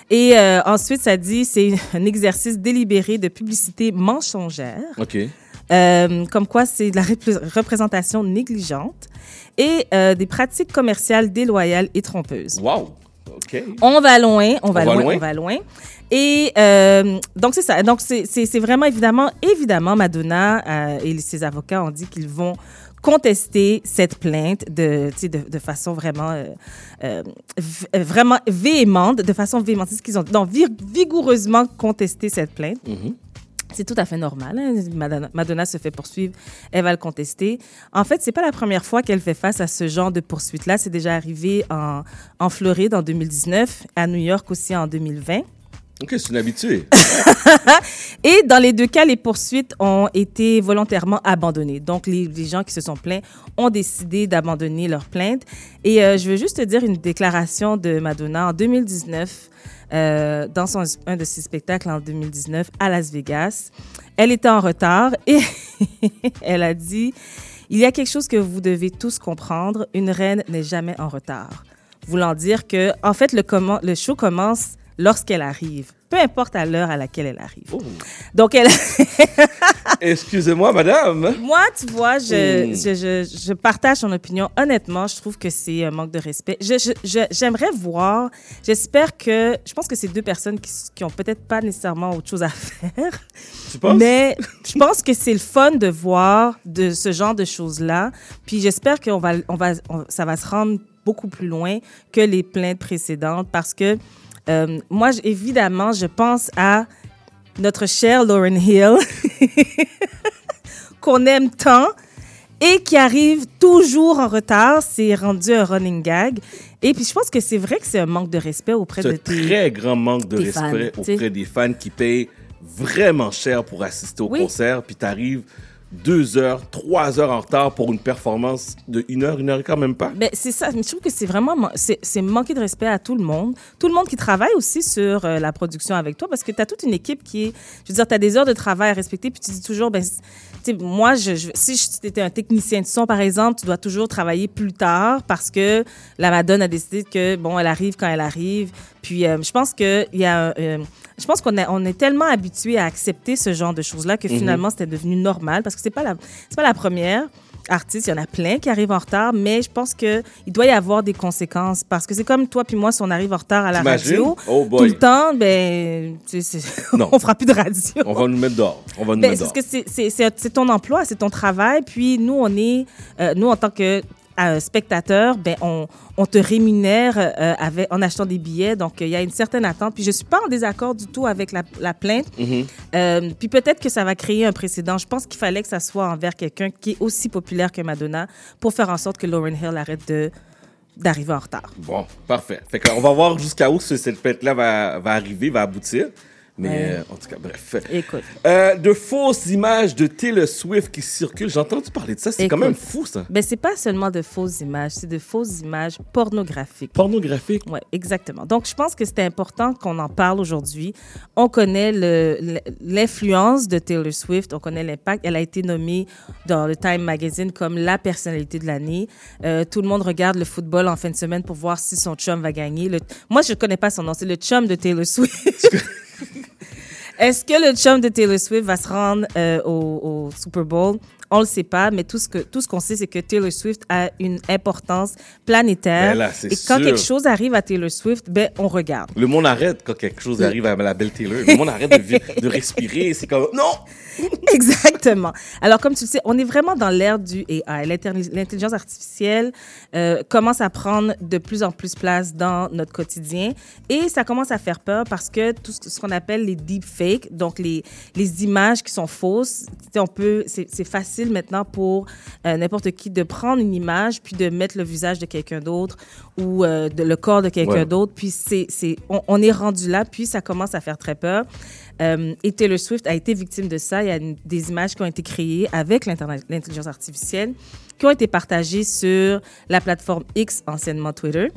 Et euh, ensuite, ça dit c'est un exercice délibéré de publicité mensongère. OK. Euh, comme quoi c'est de la repré- représentation négligente et des pratiques commerciales déloyales et trompeuses. Wow. OK. On va loin, on va On va loin, on va loin. Et euh, donc c'est ça. Donc c'est- vraiment évidemment, évidemment, Madonna euh, et ses avocats ont dit qu'ils vont contester cette plainte de, de, de façon vraiment, euh, euh, v- vraiment véhémente, de façon véhémente. C'est ce qu'ils ont donc vi- vigoureusement contesté cette plainte. C'est tout à fait normal. hein. Madonna, Madonna se fait poursuivre, elle va le contester. En fait, c'est pas la première fois qu'elle fait face à ce genre de poursuite-là. C'est déjà arrivé en, en Floride en 2019, à New York aussi en 2020. OK, c'est une habituée. Et dans les deux cas, les poursuites ont été volontairement abandonnées. Donc, les, gens qui se sont plaints ont décidé d'abandonner leur plainte. Et euh, je veux juste te dire une déclaration de Madonna en 2019, euh, dans un de ses spectacles en 2019 à Las Vegas. Elle était en retard et elle a dit Il y a quelque chose que vous devez tous comprendre une reine n'est jamais en retard. Voulant dire que, en fait, le show commence lorsqu'elle arrive, peu importe à l'heure à laquelle elle arrive. Donc, elle. Excusez-moi, madame. Moi, tu vois, je, Hmm. je, je, je partage son opinion. Honnêtement, je trouve que c'est un manque de respect. Je- je- je- J'aimerais voir, j'espère que, je pense que c'est deux personnes qui, qui ont peut-être pas nécessairement autre chose à faire. Tu penses? Mais je pense que c'est le fun de voir de ce genre de choses-là. Puis j'espère qu'on va, on va, on- ça va se rendre beaucoup plus loin que les plaintes précédentes parce que euh, moi, évidemment, je pense à notre chère Lauren Hill, qu'on aime tant et qui arrive toujours en retard. C'est rendu un running gag. Et puis, je pense que c'est vrai que c'est un manque de respect auprès C'est de un tes... très grand manque de respect fans, tu auprès des fans qui payent vraiment cher pour assister au Oui. concert, puis t'arrives deux heures, trois heures en retard pour une performance de une heure, une heure et quart, même pas? Ben, c'est ça. Je trouve que c'est vraiment c'est manquer de respect à tout le monde. Tout le monde qui travaille aussi sur euh, la production avec toi parce que tu as toute une équipe qui est. Je veux dire, tu as des heures de travail à respecter puis tu dis toujours, ben, moi, je, je- si tu étais un technicien de son, par exemple, tu dois toujours travailler plus tard parce que la Madone a décidé que, bon, elle arrive quand elle arrive. Puis euh, je pense que il y a. euh, je pense qu'on est, on est tellement habitué à accepter ce genre de choses-là que Mhm. finalement, c'était devenu normal parce que c'est pas la, c'est pas la première artiste. Il y en a plein qui arrivent en retard, mais je pense qu'il doit y avoir des conséquences parce que c'est comme toi puis moi, si on arrive en retard à la radio, Oh tout le temps, ben, tu sais, Non. on fera plus de radio. On va nous mettre dehors. On va nous Ben, mettre c'est dehors. parce que c'est ton emploi, c'est ton travail. Puis nous, on est, euh, nous en tant que euh, spectateur, ben on, on te rémunère euh, avec, en achetant des billets. Donc il y a une certaine attente. Puis je suis pas en désaccord du tout avec la, la plainte. Mhm. Euh, puis peut-être que ça va créer un précédent. Je pense qu'il fallait que ça soit envers quelqu'un qui est aussi populaire que Madonna pour faire en sorte que Lauren Hill arrête de d'arriver en retard. Bon, parfait. Fait qu'on va voir jusqu'à où ce- cette fête-là va, va arriver, va aboutir. Mais Ouais. euh, en tout cas, bref. Écoute. Euh, de fausses images de Taylor Swift qui circulent. J'ai entendu parler de ça. C'est quand même fou, ça. Ben, c'est pas seulement de fausses images, c'est de fausses images pornographiques. Pornographiques? Oui, exactement. Donc, je pense que c'est important qu'on en parle aujourd'hui. On connaît l'influence de Taylor Swift, on connaît l'impact. Elle a été nommée dans le Time Magazine comme la personnalité de l'année. Euh, tout le monde regarde le football en fin de semaine pour voir si son chum va gagner. Le- Moi, je connais pas son nom, c'est le chum de Taylor Swift. Est-ce que le chum de Taylor Swift va se rendre euh, au, au Super Bowl? On le sait pas, mais tout ce que tout ce qu'on sait, c'est que Taylor Swift a une importance planétaire. Ben là, Et quand sûr. quelque chose arrive à Taylor Swift, ben on regarde. Le monde arrête quand quelque chose arrive à la belle Taylor. Le monde arrête de, de respirer. C'est comme, non! Exactement. Alors, comme tu le sais, on est vraiment dans l'ère du AI. L'intelli- L'intelligence artificielle euh, commence à prendre de plus en plus place dans notre quotidien et ça commence à faire peur parce que tout ce qu'on appelle les deepfakes, donc les, les images qui sont fausses, on peut, c'est c'est facile maintenant pour euh, n'importe qui de prendre une image puis de mettre le visage de quelqu'un d'autre ou euh, de, le corps de quelqu'un Ouais. d'autre. Puis c'est, c'est, on, on est rendu là, puis ça commence à faire très peur. Euh, et Taylor Swift a été victime de ça. Il y a une- des images qui ont été créées avec l'intelligence artificielle, qui ont été partagées sur la plateforme X, anciennement Twitter.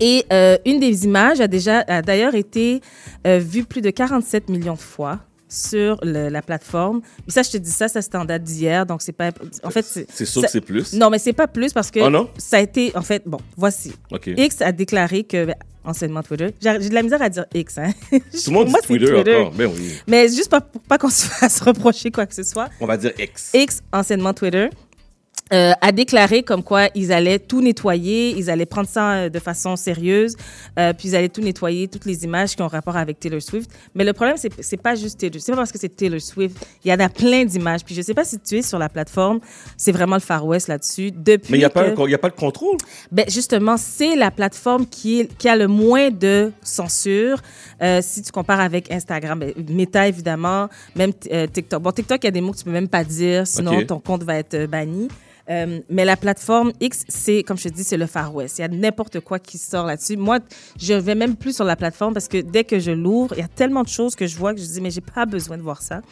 Et euh, une des images a déjà a d'ailleurs été euh, vue plus de 47 millions de fois sur le- la plateforme. Mais ça, je te dis ça, ça c'était en date d'hier, donc c'est pas. En fait, C'est sûr ça- que c'est plus. Non, mais c'est pas plus parce que Oh non? ça a été. En fait, bon, voici. OK. X a déclaré que. ben, Anciennement Twitter. J'ai de la misère à dire X. Hein? Tout le monde dit Moi, c'est Twitter, encore. Ben oui. Mais juste pas, pour pas qu'on se fasse reprocher quoi que ce soit. On va dire X. X, anciennement Twitter, euh, a déclaré comme quoi ils allaient tout nettoyer, ils allaient prendre ça euh, de façon sérieuse, euh, puis ils allaient tout nettoyer, toutes les images qui ont rapport avec Taylor Swift. Mais le problème, c'est c'est pas juste Taylor, c'est pas parce que c'est Taylor Swift. Il y en a plein d'images. Puis je sais pas si tu es sur la plateforme, c'est vraiment le Far West là-dessus. Depuis Mais il n'y a, pas que- un- y a pas de contrôle. ben justement, c'est la plateforme qui, est- qui a le moins de censure. Euh, si tu compares avec Instagram, ben, Meta évidemment, même euh, TikTok. Bon, TikTok, il y a des mots que tu peux même pas dire, sinon ton compte va être euh, banni. Euh, mais la plateforme X, c'est, comme je te dis, c'est le Far West. Il y a n'importe quoi qui sort là-dessus. Moi, je vais même plus sur la plateforme parce que dès que je l'ouvre, il y a tellement de choses que je vois que je dis, mais j'ai pas besoin de voir ça.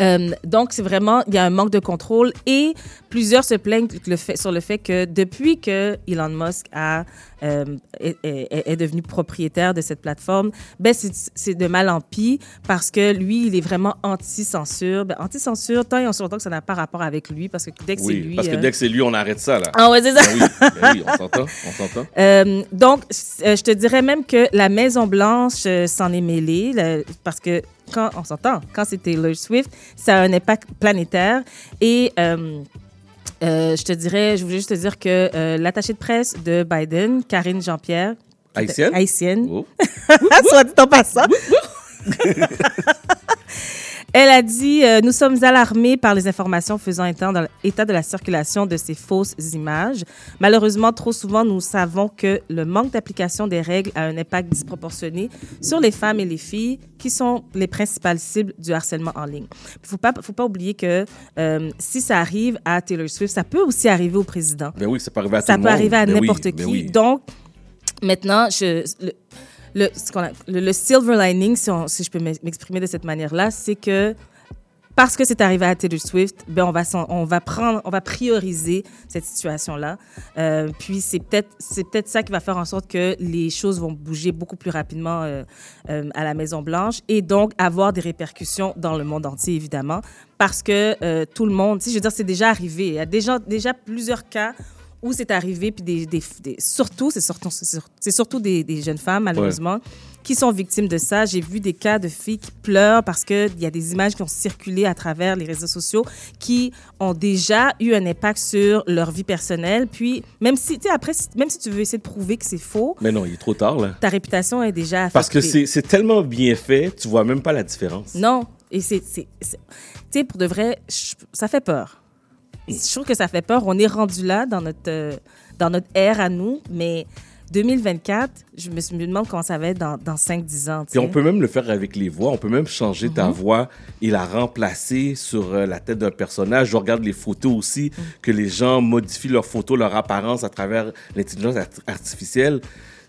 Euh, donc, c'est vraiment, il y a un manque de contrôle et plusieurs se plaignent le fait, sur le fait que depuis que Elon Musk a, euh, est, est- est devenu propriétaire de cette plateforme, ben c'est de mal en pis parce que lui, il est vraiment anti-censure. Ben, anti-censure, tant et en longtemps que ça n'a pas rapport avec lui parce que dès que c'est lui... parce que euh, dès que c'est lui, on arrête ça, là. Ah ouais, c'est ça. Ben oui, ben oui, on s'entend, on s'entend. Euh, donc, je te dirais même que la Maison Blanche euh, s'en est mêlée parce que quand on s'entend, quand c'est Taylor Swift, ça a un impact planétaire et euh, euh, je te dirais, je voulais juste te dire que euh, l'attachée de presse de Biden, Karine Jean-Pierre, Haïtienne? haïtienne, Oh. soit dit en passant, Elle a dit euh, Nous sommes alarmés par les informations faisant état, de la circulation de ces fausses images. Malheureusement, trop souvent, nous savons que le manque d'application des règles a un impact disproportionné sur les femmes et les filles qui sont les principales cibles du harcèlement en ligne. Il ne faut pas, faut pas oublier que euh, si ça arrive à Taylor Swift, ça peut aussi arriver au président. Ben oui, ça peut arriver à Ça tout le peut arriver à Ben oui, n'importe ben qui. oui. Donc, maintenant, je, le, le, silver lining, si, si je peux m'ex- m'exprimer de cette manière-là, c'est que parce que c'est arrivé à Taylor Swift, ben on va on va prendre, on va prioriser cette situation-là. Euh, puis c'est peut-être c'est peut-être ça qui va faire en sorte que les choses vont bouger beaucoup plus rapidement euh, euh, à la Maison Blanche et donc avoir des répercussions dans le monde entier évidemment parce que tout le monde, sais, je veux dire, c'est déjà arrivé. Il y a déjà déjà plusieurs cas où c'est arrivé, puis des, des- des- surtout, c'est surtout, surtout des, des jeunes femmes, malheureusement, qui sont victimes de ça. J'ai vu des cas de filles qui pleurent parce qu'il y a des images qui ont circulé à travers les réseaux sociaux qui ont déjà eu un impact sur leur vie personnelle. Puis, même si, après, même si tu veux essayer de prouver que c'est faux, Mais non, il est trop tard, là. ta réputation est déjà affectée. Parce que c'est tellement bien fait, tu vois même pas la différence. Non, et c'est. Tu sais, pour de vrai, ça fait peur. Je trouve que ça fait peur. On est rendu là dans notre, euh, dans notre ère à nous, mais 2024, je me, demande comment ça va être dans, dans 5-10 ans. Puis on peut même le faire avec les voix. On peut même changer ta Mhm. voix et la remplacer sur euh, la tête d'un personnage. Je regarde les photos aussi, Mhm. que les gens modifient leurs photos, leur apparence à travers l'intelligence art- artificielle.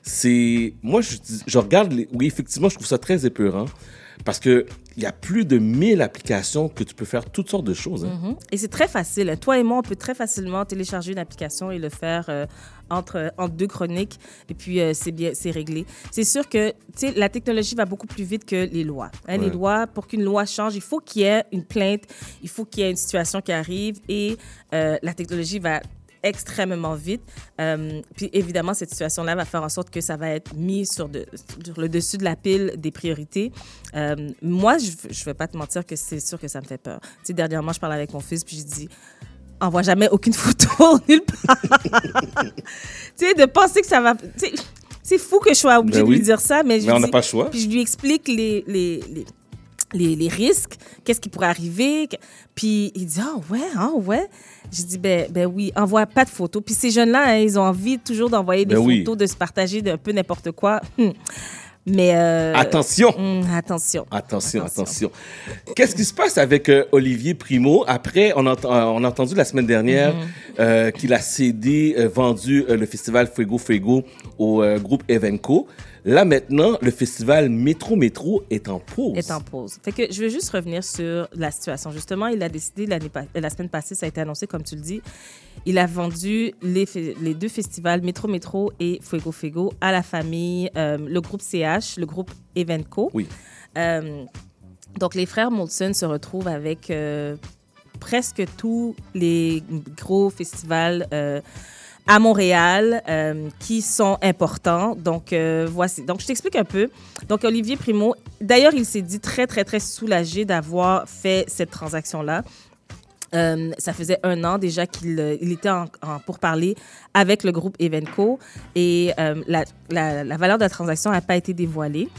C'est. Moi, je, regarde. Les... Oui, effectivement, je trouve ça très épeurant. Parce qu'il y a plus de 1000 applications que tu peux faire toutes sortes de choses. hein. Mhm. Et c'est très facile. Toi et moi, on peut très facilement télécharger une application et le faire euh, entre, entre deux chroniques. Et puis, euh, c'est bien, c'est réglé. C'est sûr que la technologie va beaucoup plus vite que les lois. Hein, Les lois, pour qu'une loi change, il faut qu'il y ait une plainte, il faut qu'il y ait une situation qui arrive et euh, la technologie va extrêmement vite. Euh, puis évidemment, cette situation-là va faire en sorte que ça va être mis sur, de- sur le dessus de la pile des priorités. Euh, moi, je ne vais pas te mentir que c'est sûr que ça me fait peur. Tu sais, dernièrement, je parlais avec mon fils, puis je dis envoie jamais aucune photo nulle part. tu sais, de penser que ça va. C'est fou que je sois obligée Ben de lui dire ça, mais je Mais on lui n'a dis- pas le choix. Puis je lui explique les, les, les, les, les risques, qu'est-ce qui pourrait arriver. Puis il dit, ah ouais, ah ouais. Je dis, ben, ben oui, envoie pas de photos. Puis ces jeunes-là, hein, ils ont envie toujours d'envoyer des Ben oui. photos, de se partager d'un peu n'importe quoi. Hum. Mais. euh, Attention. hum, attention. Attention, attention. Qu'est-ce qui se passe avec euh, Olivier Primo? Après, on, euh, on a entendu la semaine dernière Mhm. qu'il a cédé, vendu le festival Fuego Fuego au groupe Evenco. Là, maintenant, le festival Métro Métro est en pause. est en pause. Fait que je veux juste revenir sur la situation. Justement, il a décidé la semaine passée, ça a été annoncé comme tu le dis, il a vendu les deux festivals Métro Métro et Fuego Fuego à la famille, euh, le groupe CH, le groupe Evenco. Oui. Euh, donc les frères Molson se retrouvent avec euh, presque tous les gros festivals. À Montréal euh, qui sont importants. Donc, euh, voici. Donc, je t'explique un peu. Donc, Olivier Primo, d'ailleurs, il s'est dit très, très, très soulagé d'avoir fait cette transaction-là. Euh, ça faisait un an déjà qu'il il était en, en pourparlers avec le groupe Evenco et la- la valeur de la transaction n'a pas été dévoilée.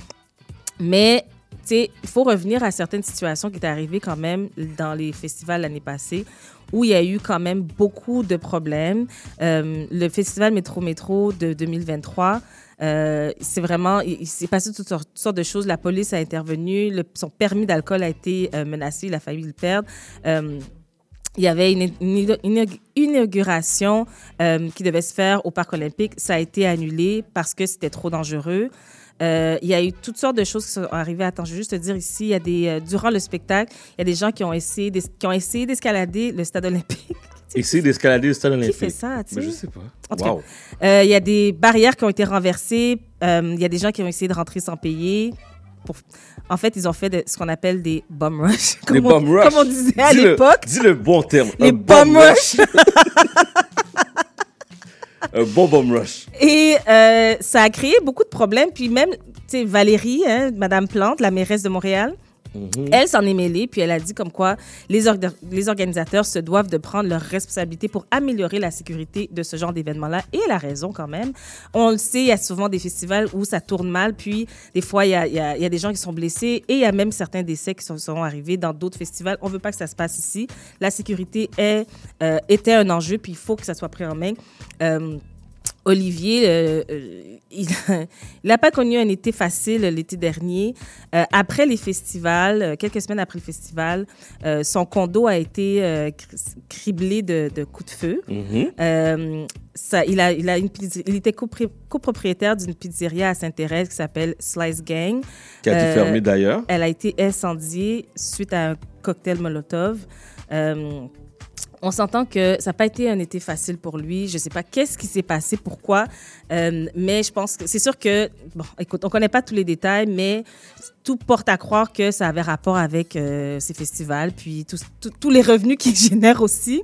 Mais tu sais, il faut revenir à certaines situations qui étaient arrivées quand même dans les festivals l'année passée où il y a eu quand même beaucoup de problèmes. Euh, le festival Métro Métro de 2023, euh, c'est vraiment, il, s'est passé toutes sortes, de choses. La police a intervenu, son permis d'alcool a été euh, menacé, il a failli le perdre. Il y avait une, inauguration qui devait se faire au Parc olympique. Ça a été annulé parce que c'était trop dangereux. Euh, il y a eu toutes sortes de choses qui sont arrivées. Attends, je vais juste te dire ici, il y a des, euh, durant le spectacle, il y a des gens qui ont essayé, d'es- qui ont essayé d'escalader le stade olympique. Essayer d'escalader le stade Qui olympique. fait ça, tu Ben, sais? je sais? pas. En tout cas, Wow. euh, il y a des barrières qui ont été renversées. Euh, Il y a des gens qui ont essayé de rentrer sans payer. Pour- En fait, ils ont fait de- ce qu'on appelle des bum rush. Comme on- bum rush. Comme on disait à Dis l'époque. Dis le bon terme. Les Un bum rush. Un bon bum rush. Et euh, ça a créé beaucoup de problèmes. Puis même, tu sais, Valérie, hein, Madame Plante, la mairesse de Montréal, Elle s'en est mêlée, puis elle a dit comme quoi les, orga- les organisateurs se doivent de prendre leurs responsabilités pour améliorer la sécurité de ce genre d'événement-là. Et elle a raison quand même. On le sait, il y a souvent des festivals où ça tourne mal, puis des fois, il y a, des gens qui sont blessés et il y a même certains décès qui sont, arrivés dans d'autres festivals. On veut pas que ça se passe ici. La sécurité est, euh, était un enjeu, puis il faut que ça soit pris en main. Euh, Olivier, euh, euh, il n'a pas connu un été facile l'été dernier. Euh, après les festivals, quelques semaines après le festival, euh, son condo a été cri- criblé de, de coups de feu. Mhm. Ça, il, a, il, a une, pizze- il était copropriétaire d'une pizzeria à Sainte-Thérèse qui s'appelle Slice Gang. Qui a été fermée d'ailleurs. Elle a été incendiée suite à un cocktail Molotov. Euh, on s'entend que ça n'a pas été un été facile pour lui. Je ne sais pas qu'est-ce qui s'est passé, pourquoi, Euh, mais je pense que c'est sûr que, bon, écoute, on ne connaît pas tous les détails, mais tout porte à croire que ça avait rapport avec euh, ces festivals, puis tous- les revenus qu'ils génèrent aussi.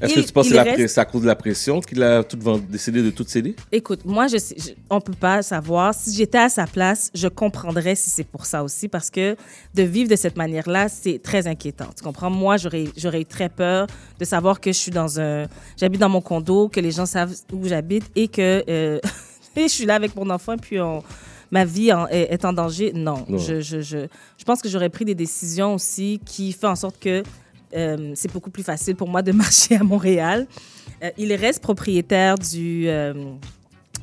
Est-ce que tu penses que c'est reste- à cause de la pression qu'il a tout décidé de tout céder? Écoute, moi, je, sais- je- on peut pas savoir. Si j'étais à sa place, je comprendrais si c'est pour ça aussi, parce que de vivre de cette manière-là, c'est très inquiétant. Tu comprends? Moi, j'aurais, eu très peur de savoir que je suis dans un, j'habite dans mon condo, que les gens savent où j'habite et que euh, et je suis là avec mon enfant, puis on, ma vie en- est, est en danger. Non, Non. Je, je, je, je pense que j'aurais pris des décisions aussi qui font en sorte que euh, c'est beaucoup plus facile pour moi de marcher à Montréal. Euh, il reste propriétaire du, euh,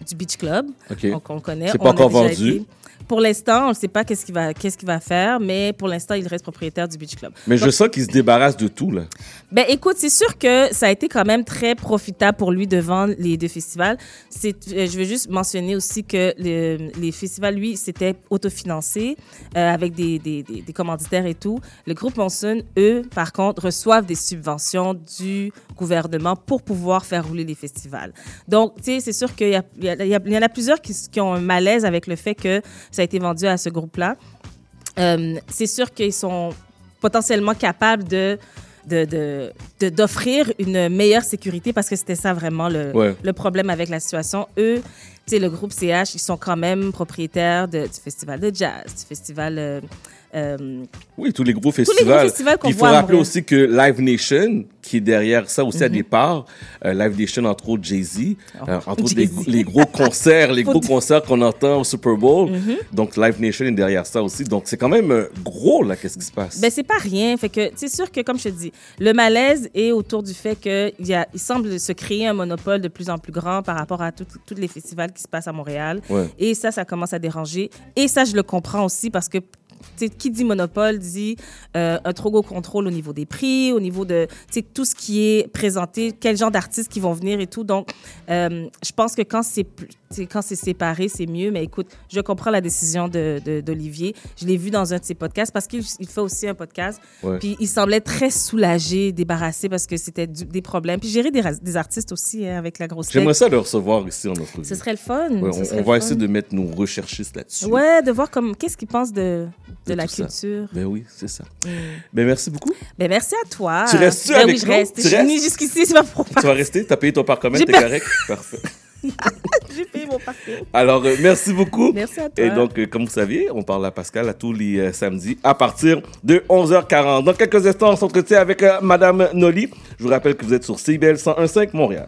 du Beach Club. OK. Donc, on connaît. C'est pas encore vendu. été. Pour l'instant, on ne sait pas qu'est-ce qu'il va, qu'est-ce qu'il va faire, mais pour l'instant, il reste propriétaire du Beach Club. Mais je sens qu'il se débarrasse de tout, là. ben écoute, c'est sûr que ça a été quand même très profitable pour lui devant les deux festivals. C'est, euh, je veux juste mentionner aussi que le- les festivals, lui, c'était autofinancé euh, avec des, des, des, des commanditaires et tout. Le groupe Monsoon, eux, par contre, reçoivent des subventions du gouvernement pour pouvoir faire rouler les festivals. Donc, tu sais, c'est sûr qu'il y, a- il y, a- il y a- il y en a plusieurs qui, qui ont un malaise avec le fait que ça a été vendu à ce groupe-là. Euh, c'est sûr qu'ils sont potentiellement capables de de- de- de- d'offrir une meilleure sécurité parce que c'était ça vraiment le, Ouais. le problème avec la situation. Eux, tu sais, le groupe CH, ils sont quand même propriétaires de- du festival de jazz, du festival... euh, euh, Oui, tous les gros les gros festivals. qu'on il faut voit rappeler aussi que Live Nation, qui est derrière ça aussi à Mhm. départ, euh, Live Nation, entre autres Jay-Z, euh, entre autres les, gros concerts, les gros concerts qu'on entend au Super Bowl. Mhm. Donc Live Nation est derrière ça aussi. Donc c'est quand même gros, là, qu'est-ce qui se passe? Ben, c'est pas rien. Fait que, c'est sûr que, comme je te dis, le malaise est autour du fait qu'il y a, il semble se créer un monopole de plus en plus grand par rapport à tous les festivals qui se passent à Montréal. Ouais. Et ça, ça commence à déranger. Et ça, je le comprends aussi parce que, qui dit monopole dit euh, un trop gros contrôle au niveau des prix, au niveau de, tout ce qui est présenté, quel genre d'artistes qui vont venir et tout. Donc, euh, je pense que quand c'est quand séparé, c'est mieux. Mais écoute, je comprends la décision de- de- d'Olivier. Je l'ai vu dans un de ses podcasts parce qu'il il fait aussi un podcast. Ouais. Puis il semblait très soulagé, débarrassé parce que c'était des problèmes. Puis gérer des, artistes aussi hein, avec la grosse J'aimerais ça le recevoir ici en notre Ce serait le fun. Ouais, on, va fun. essayer de mettre nos recherchistes là-dessus. Ouais, de voir comme qu'est-ce qu'il pense de, de, De la ça. culture. Ben oui, c'est ça. Mm. Ben merci beaucoup. Ben merci à toi. Tu restes-tu ben avec oui, je nous? reste. Tu Je restes? jusqu'ici, c'est pas pour Tu vas rester? T'as payé ton parcours, J'ai t'es pas- correct? Parfait. J'ai payé mon parcours. Alors, euh, merci beaucoup. Merci à toi. Et donc, euh, comme vous saviez, on parle à Pascal à tous les euh, samedis à partir de 11h40. Dans quelques instants, on s'entretient avec Madame Noli. Je vous rappelle que vous êtes sur CBL 101.5 Montréal.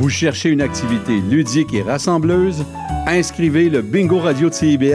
Vous cherchez une activité ludique et rassembleuse? Inscrivez le Bingo Radio de CIBL